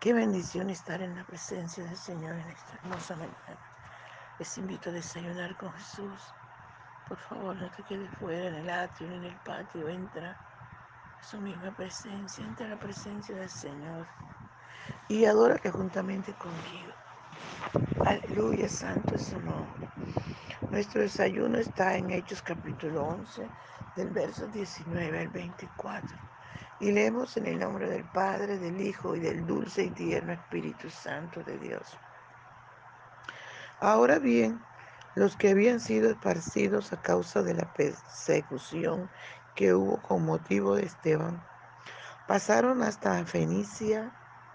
Qué bendición estar en la presencia del Señor en esta hermosa mañana. Les invito a desayunar con Jesús. Por favor, no te quedes fuera en el atrio en el patio. Entra a su misma presencia, entra a la presencia del Señor y adórate juntamente conmigo. Aleluya, santo es su nombre. Nuestro desayuno está en Hechos capítulo 11, del verso 19 al 24. Y leemos en el nombre del Padre, del Hijo y del dulce y tierno Espíritu Santo de Dios. Ahora bien, los que habían sido esparcidos a causa de la persecución que hubo con motivo de Esteban, pasaron hasta Fenicia,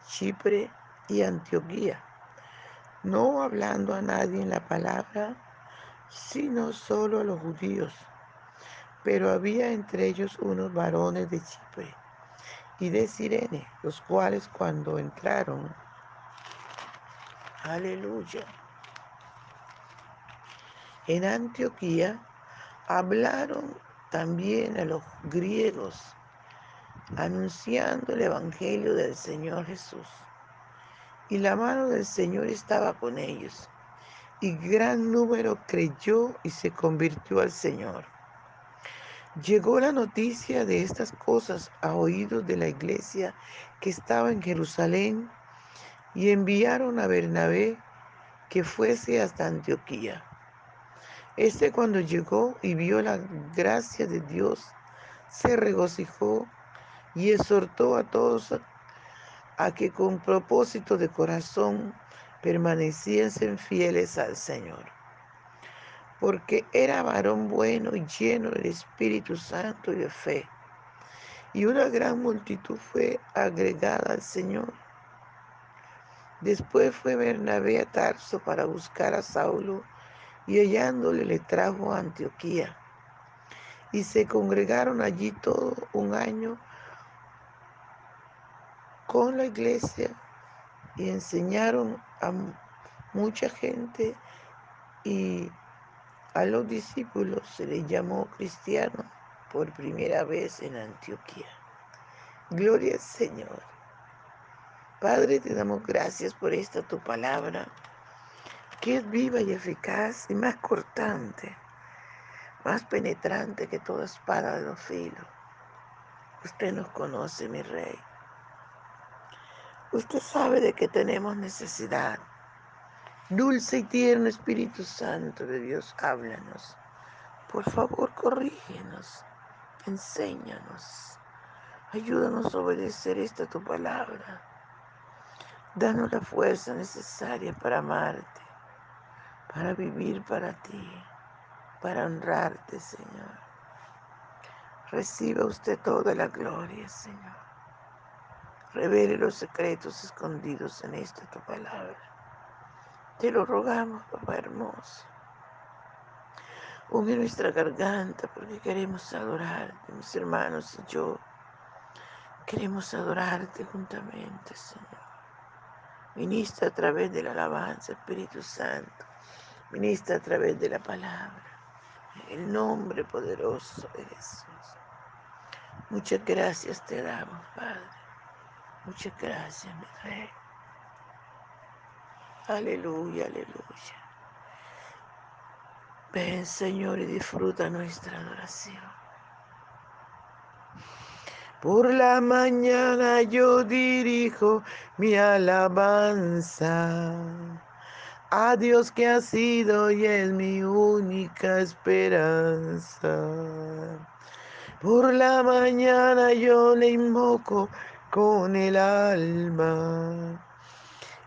Chipre y Antioquía, no hablando a nadie en la palabra, sino solo a los judíos. Pero había entre ellos unos varones de Chipre y de Sirene, los cuales cuando entraron, aleluya, en Antioquía, hablaron también a los griegos, anunciando el Evangelio del Señor Jesús. Y la mano del Señor estaba con ellos, y gran número creyó y se convirtió al Señor. Llegó la noticia de estas cosas a oídos de la iglesia que estaba en Jerusalén y enviaron a Bernabé que fuese hasta Antioquía. Este cuando llegó y vio la gracia de Dios, se regocijó y exhortó a todos a que con propósito de corazón permaneciesen fieles al Señor porque era varón bueno y lleno del Espíritu Santo y de fe. Y una gran multitud fue agregada al Señor. Después fue Bernabé a Tarso para buscar a Saulo y hallándole le trajo a Antioquía. Y se congregaron allí todo un año con la iglesia y enseñaron a mucha gente y a los discípulos se les llamó cristianos por primera vez en Antioquía. Gloria al Señor. Padre, te damos gracias por esta tu palabra, que es viva y eficaz y más cortante, más penetrante que toda espada de los filos. Usted nos conoce, mi rey. Usted sabe de que tenemos necesidad. Dulce y tierno Espíritu Santo de Dios, háblanos. Por favor, corrígenos, enséñanos. Ayúdanos a obedecer esta tu palabra. Danos la fuerza necesaria para amarte, para vivir para ti, para honrarte, Señor. Reciba usted toda la gloria, Señor. Revele los secretos escondidos en esta tu palabra. Te lo rogamos, papá hermoso. Une nuestra garganta porque queremos adorarte, mis hermanos y yo. Queremos adorarte juntamente, Señor. Ministra a través de la alabanza, Espíritu Santo. Ministra a través de la palabra. En el nombre poderoso de Jesús. Muchas gracias te damos, Padre. Muchas gracias, mi Rey. Aleluya, aleluya. Ven, Señor, y disfruta nuestra adoración. Por la mañana yo dirijo mi alabanza a Dios que ha sido y es mi única esperanza. Por la mañana yo le invoco con el alma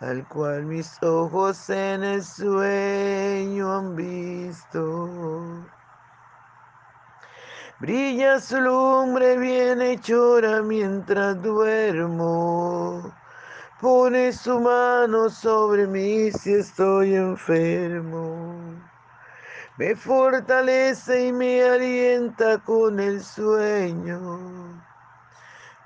al cual mis ojos en el sueño han visto. Brilla su lumbre bien hechora mientras duermo pone su mano sobre mí si estoy enfermo. Me fortalece y me alienta con el sueño.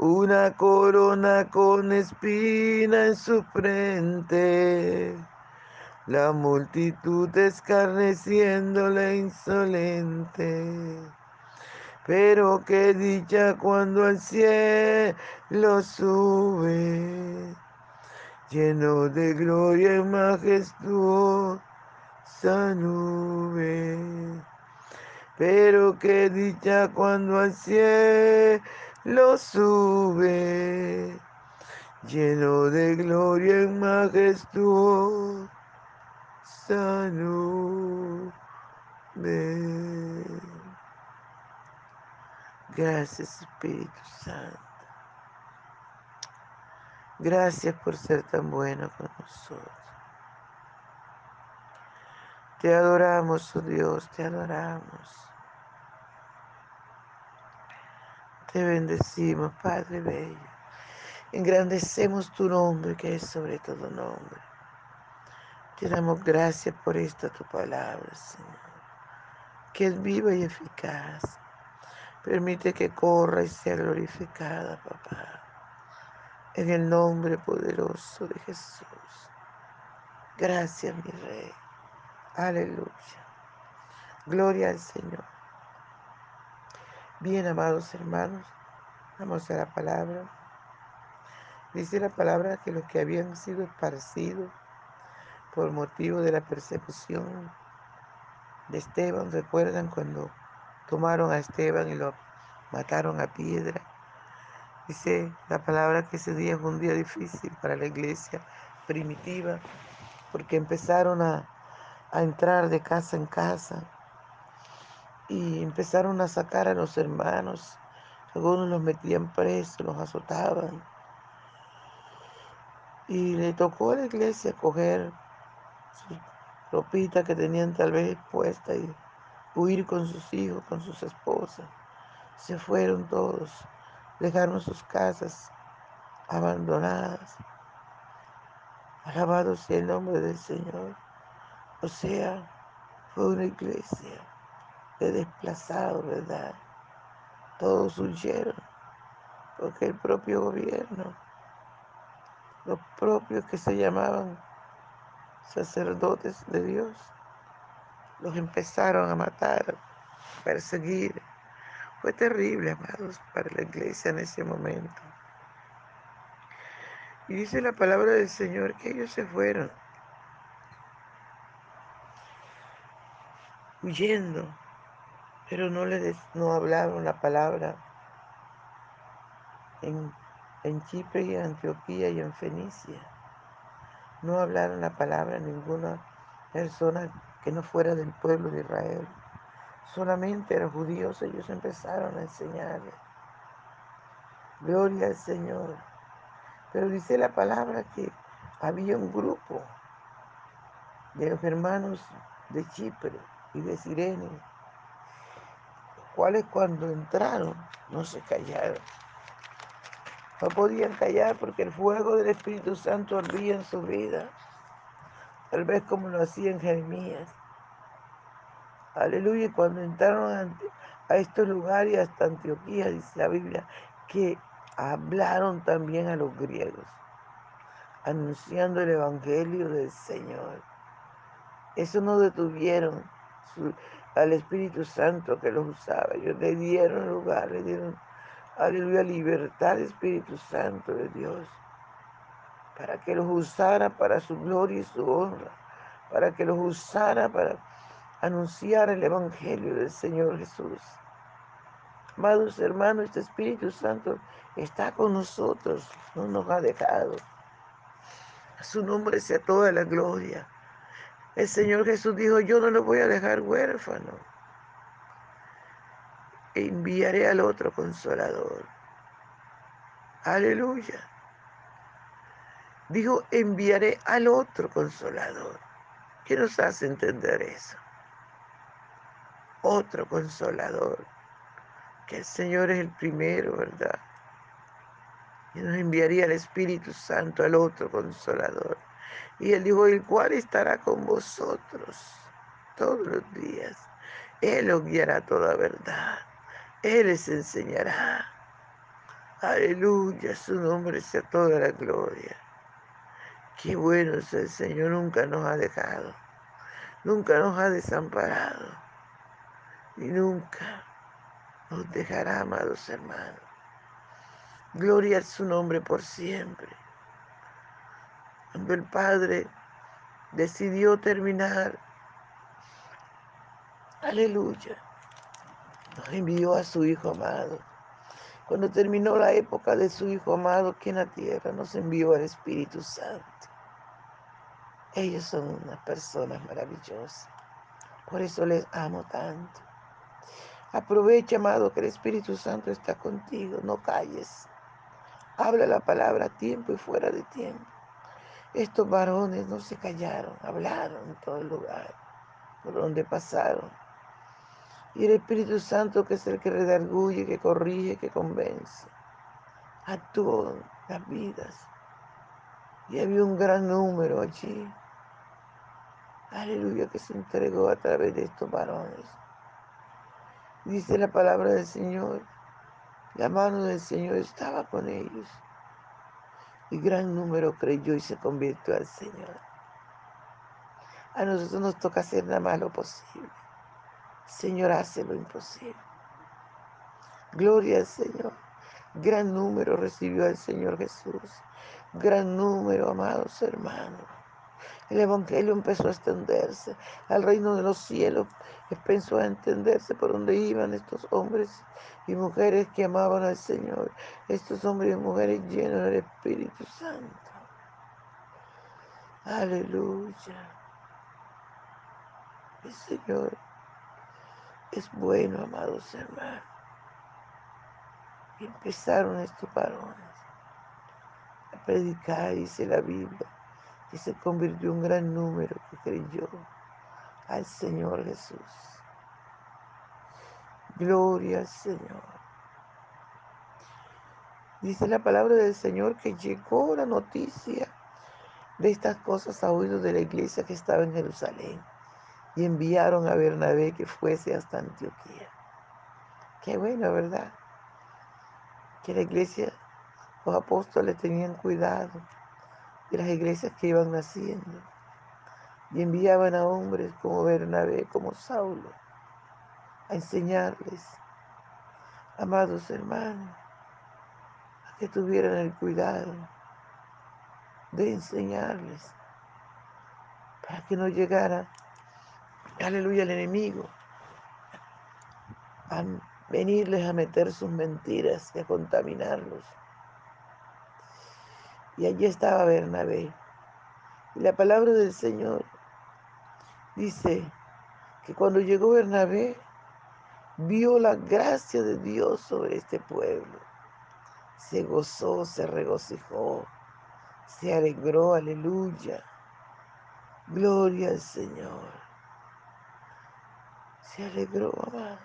Una corona con espina en su frente. La multitud escarneciéndole insolente. Pero qué dicha cuando al cielo sube, lleno de gloria y majestuosa nube. Pero qué dicha cuando al cielo sube, lleno de gloria y majestuosa nube. Gracias Espíritu Santo. Gracias por ser tan bueno con nosotros. Te adoramos, oh Dios, te adoramos. Te bendecimos, Padre Bello. Engrandecemos tu nombre, que es sobre todo nombre. Te damos gracias por esta tu palabra, Señor, que es viva y eficaz Permite que corra y sea glorificada, papá. En el nombre poderoso de Jesús. Gracias, mi Rey. Aleluya. Gloria al Señor. Bien, amados hermanos, vamos a la palabra. Dice la palabra que los que habían sido esparcidos por motivo de la persecución de Esteban, recuerdan cuando tomaron a Esteban y lo mataron a piedra. Dice la palabra que ese día fue un día difícil para la iglesia primitiva, porque empezaron a, a entrar de casa en casa y empezaron a sacar a los hermanos. Algunos los metían presos, los azotaban. Y le tocó a la iglesia coger su ropita que tenían tal vez puesta y huir con sus hijos, con sus esposas. Se fueron todos, dejaron sus casas abandonadas. Alabado sea el nombre del Señor. O sea, fue una iglesia de desplazados, ¿verdad? Todos huyeron, porque el propio gobierno, los propios que se llamaban sacerdotes de Dios, los empezaron a matar, a perseguir. Fue terrible, amados, para la iglesia en ese momento. Y dice la palabra del Señor que ellos se fueron huyendo pero no, le no hablaron la palabra en, en Chipre y en Antioquía y en Fenicia. No hablaron la palabra a ninguna persona que no fuera del pueblo de Israel. Solamente eran judíos, ellos empezaron a enseñarles. Gloria al Señor. Pero dice la palabra que había un grupo de los hermanos de Chipre y de Sirene, los cuales cuando entraron no se callaron. No podían callar porque el fuego del Espíritu Santo ardía en su vida, tal vez como lo hacía en Jeremías. Aleluya, y cuando entraron a estos lugares, hasta Antioquía, dice la Biblia, que hablaron también a los griegos, anunciando el Evangelio del Señor. Eso no detuvieron al Espíritu Santo que los usaba. Ellos le dieron lugar, le dieron, aleluya, libertad al Espíritu Santo de Dios, para que los usara para su gloria y su honra, para que los usara para anunciar el Evangelio del Señor Jesús. Amados hermanos, este Espíritu Santo está con nosotros, no nos ha dejado. A su nombre sea toda la gloria. El Señor Jesús dijo, yo no lo voy a dejar huérfano. enviaré al otro consolador. Aleluya. Dijo, enviaré al otro consolador. ¿Qué nos hace entender eso? Otro consolador. Que el Señor es el primero, ¿verdad? Y nos enviaría el Espíritu Santo al otro consolador. Y él dijo, el cual estará con vosotros todos los días. Él os guiará toda verdad. Él les enseñará. Aleluya, su nombre sea toda la gloria. Qué bueno es el Señor, nunca nos ha dejado, nunca nos ha desamparado y nunca nos dejará, amados hermanos. Gloria a su nombre por siempre. Cuando el Padre decidió terminar, aleluya, nos envió a su Hijo amado. Cuando terminó la época de su Hijo amado aquí en la tierra, nos envió al Espíritu Santo. Ellos son unas personas maravillosas. Por eso les amo tanto. Aprovecha, amado, que el Espíritu Santo está contigo. No calles. Habla la palabra a tiempo y fuera de tiempo. Estos varones no se callaron, hablaron en todo el lugar por donde pasaron. Y el Espíritu Santo, que es el que redarguye, que corrige, que convence, actuó en las vidas. Y había un gran número allí. Aleluya, que se entregó a través de estos varones. Dice la palabra del Señor. La mano del Señor estaba con ellos y gran número creyó y se convirtió al Señor. A nosotros nos toca hacer nada más lo posible. Señor hace lo imposible. Gloria al Señor. Gran número recibió al Señor Jesús. Gran número, amados hermanos. El Evangelio empezó a extenderse al reino de los cielos. Empezó a entenderse por donde iban estos hombres y mujeres que amaban al Señor. Estos hombres y mujeres llenos del Espíritu Santo. Aleluya. El Señor es bueno, amados hermanos. Empezaron estos varones a predicar, dice la Biblia y se convirtió un gran número que creyó al Señor Jesús. Gloria al Señor. Dice la palabra del Señor que llegó la noticia de estas cosas a oídos de la iglesia que estaba en Jerusalén y enviaron a Bernabé que fuese hasta Antioquía. Qué bueno, ¿verdad? Que la iglesia, los apóstoles tenían cuidado de las iglesias que iban naciendo. Y enviaban a hombres como Bernabé, como Saulo, a enseñarles, amados hermanos, a que tuvieran el cuidado de enseñarles para que no llegara, aleluya, el enemigo a venirles a meter sus mentiras y a contaminarlos. Y allí estaba Bernabé. Y la palabra del Señor dice que cuando llegó Bernabé, vio la gracia de Dios sobre este pueblo. Se gozó, se regocijó, se alegró, aleluya. Gloria al Señor. Se alegró, amados.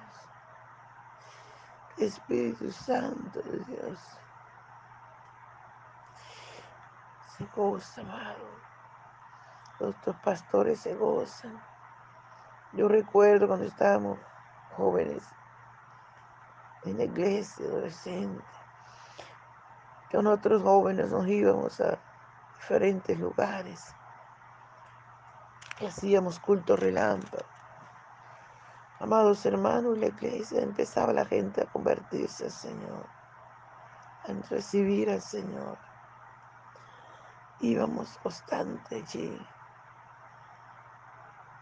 Espíritu Santo de Dios. Se goza, amado. Nuestros pastores se gozan. Yo recuerdo cuando estábamos jóvenes en la iglesia, adolescentes, que nosotros jóvenes nos íbamos a diferentes lugares y hacíamos culto relámpago. Amados hermanos, la iglesia empezaba la gente a convertirse al Señor, a recibir al Señor. Íbamos constante allí.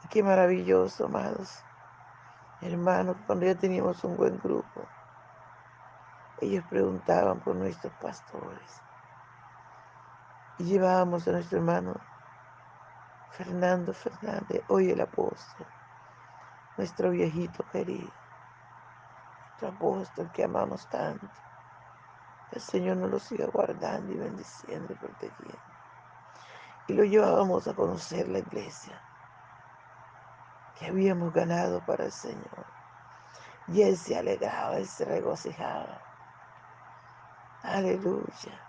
Y qué maravilloso, amados hermanos, cuando ya teníamos un buen grupo. Ellos preguntaban por nuestros pastores. Y llevábamos a nuestro hermano Fernando Fernández, hoy el apóstol, nuestro viejito querido, nuestro apóstol que amamos tanto. El Señor nos lo siga guardando y bendiciendo y protegiendo. Y lo llevábamos a conocer la iglesia que habíamos ganado para el Señor. Y Él se alegraba, Él se regocijaba. Aleluya.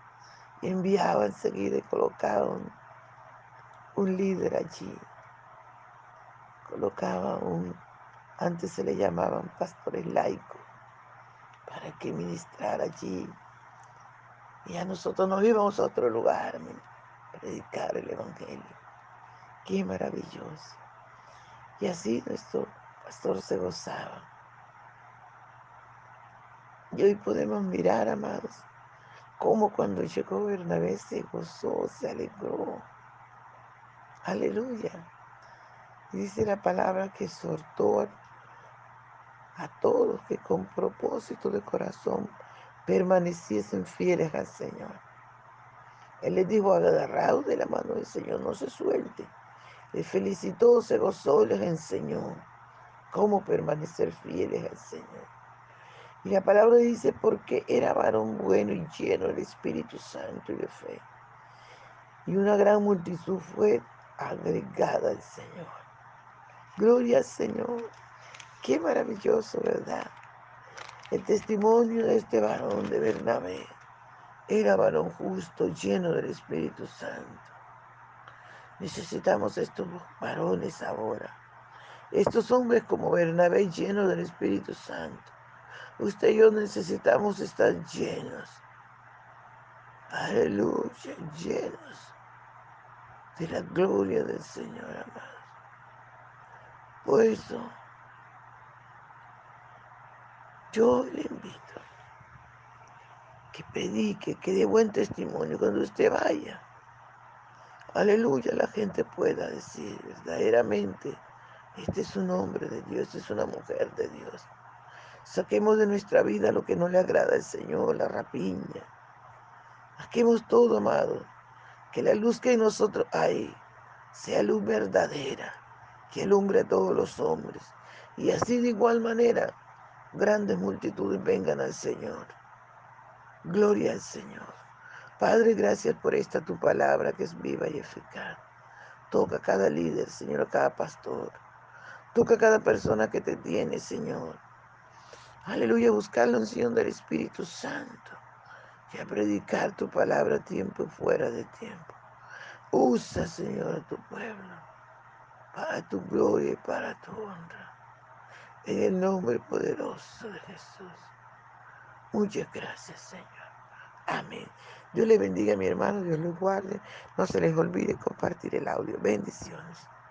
Y enviaba enseguida y colocaba un, un líder allí. Colocaba un, antes se le llamaban pastores laicos, para que ministrara allí. Y a nosotros nos íbamos a otro lugar predicar el Evangelio. Qué maravilloso. Y así nuestro pastor se gozaba. Y hoy podemos mirar, amados, como cuando llegó Bernabé se gozó, se alegró. Aleluya. dice la palabra que exhortó a, a todos que con propósito de corazón permaneciesen fieles al Señor. Él les dijo, agarrado de la mano del Señor, no se suelte. Les felicitó, se gozó, les enseñó cómo permanecer fieles al Señor. Y la palabra dice, porque era varón bueno y lleno del Espíritu Santo y de fe. Y una gran multitud fue agregada al Señor. Gloria al Señor. Qué maravilloso, ¿verdad? El testimonio de este varón de Bernabé era varón justo, lleno del Espíritu Santo. Necesitamos estos varones ahora. Estos hombres como Bernabé llenos del Espíritu Santo Usted y yo necesitamos estar llenos. Aleluya, llenos de la gloria del Señor amado. Por eso, yo le invito que predique, que dé buen testimonio cuando usted vaya. Aleluya, la gente pueda decir verdaderamente, este es un hombre de Dios, es una mujer de Dios. Saquemos de nuestra vida lo que no le agrada al Señor, la rapiña. Saquemos todo, amado. Que la luz que en nosotros hay sea luz verdadera, que alumbre a todos los hombres. Y así de igual manera, grandes multitudes vengan al Señor. Gloria al Señor. Padre, gracias por esta tu palabra que es viva y eficaz. Toca a cada líder, Señor, a cada pastor. Toca a cada persona que te tiene, Señor. Aleluya, buscar la unción del Espíritu Santo y a predicar tu palabra a tiempo y fuera de tiempo. Usa, Señor, a tu pueblo para tu gloria y para tu honra. En el nombre poderoso de Jesús. Muchas gracias, Señor. Amén. Dios le bendiga a mi hermano, Dios lo guarde. No se les olvide compartir el audio. Bendiciones.